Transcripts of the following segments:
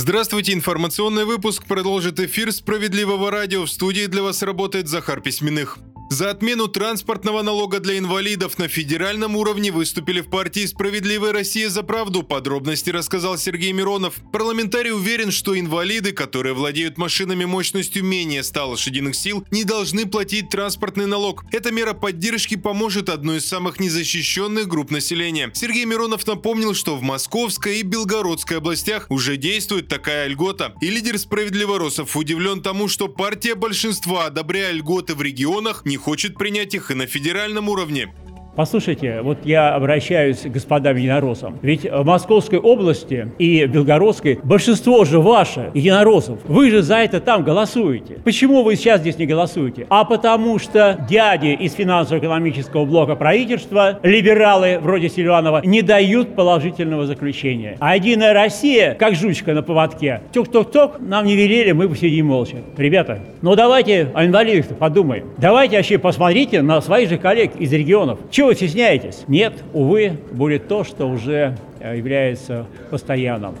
Здравствуйте, информационный выпуск продолжит эфир «Справедливого радио». В студии для вас работает Захар Письменных. За отмену транспортного налога для инвалидов на федеральном уровне выступили в партии «Справедливая Россия за правду». Подробности рассказал Сергей Миронов. Парламентарий уверен, что инвалиды, которые владеют машинами мощностью менее 100 лошадиных сил, не должны платить транспортный налог. Эта мера поддержки поможет одной из самых незащищенных групп населения. Сергей Миронов напомнил, что в Московской и Белгородской областях уже действует такая льгота. И лидер «Справедливоросов» удивлен тому, что партия большинства, одобряя льготы в регионах, не хочет принять их и на федеральном уровне. Послушайте, вот я обращаюсь к господам единороссам. Ведь в Московской области и Белгородской большинство же ваше, единороссов. Вы же за это там голосуете. Почему вы сейчас здесь не голосуете? А потому что дяди из финансово-экономического блока правительства, либералы вроде Сильванова, не дают положительного заключения. А Единая Россия, как жучка на поводке, ток-ток-ток, нам не велели, мы посидим молча. Ребята, ну давайте о инвалидах подумаем. Давайте вообще посмотрите на своих же коллег из регионов. Чего вы стесняетесь? Нет, увы, будет то, что уже э, является постоянным.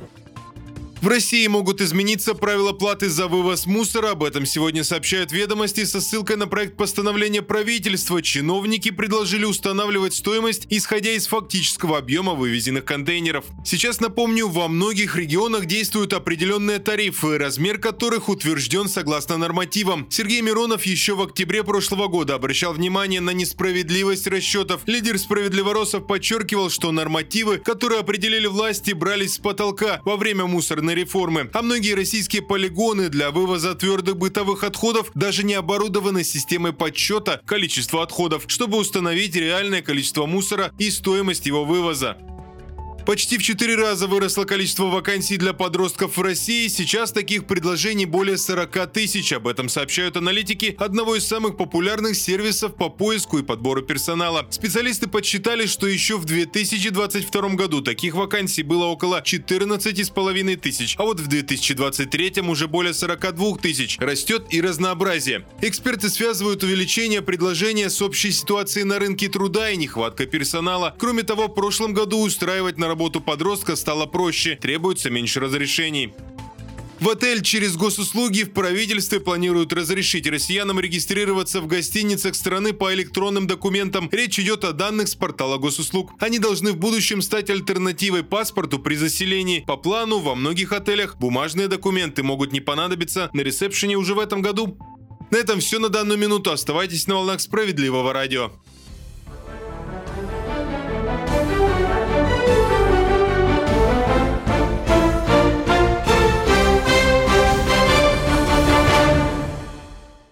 В России могут измениться правила платы за вывоз мусора. Об этом сегодня сообщают ведомости со ссылкой на проект постановления правительства. Чиновники предложили устанавливать стоимость, исходя из фактического объема вывезенных контейнеров. Сейчас напомню, во многих регионах действуют определенные тарифы, размер которых утвержден согласно нормативам. Сергей Миронов еще в октябре прошлого года обращал внимание на несправедливость расчетов. Лидер справедливоросов подчеркивал, что нормативы, которые определили власти, брались с потолка во время мусорной ядерной реформы. А многие российские полигоны для вывоза твердых бытовых отходов даже не оборудованы системой подсчета количества отходов, чтобы установить реальное количество мусора и стоимость его вывоза. Почти в 4 раза выросло количество вакансий для подростков в России. Сейчас таких предложений более 40 тысяч. Об этом сообщают аналитики одного из самых популярных сервисов по поиску и подбору персонала. Специалисты подсчитали, что еще в 2022 году таких вакансий было около 14,5 тысяч, а вот в 2023 уже более 42 тысяч. Растет и разнообразие. Эксперты связывают увеличение предложения с общей ситуацией на рынке труда и нехваткой персонала. Кроме того, в прошлом году устраивать на работу работу подростка стало проще, требуется меньше разрешений. В отель через госуслуги в правительстве планируют разрешить россиянам регистрироваться в гостиницах страны по электронным документам. Речь идет о данных с портала госуслуг. Они должны в будущем стать альтернативой паспорту при заселении. По плану во многих отелях бумажные документы могут не понадобиться на ресепшене уже в этом году. На этом все на данную минуту. Оставайтесь на волнах справедливого радио.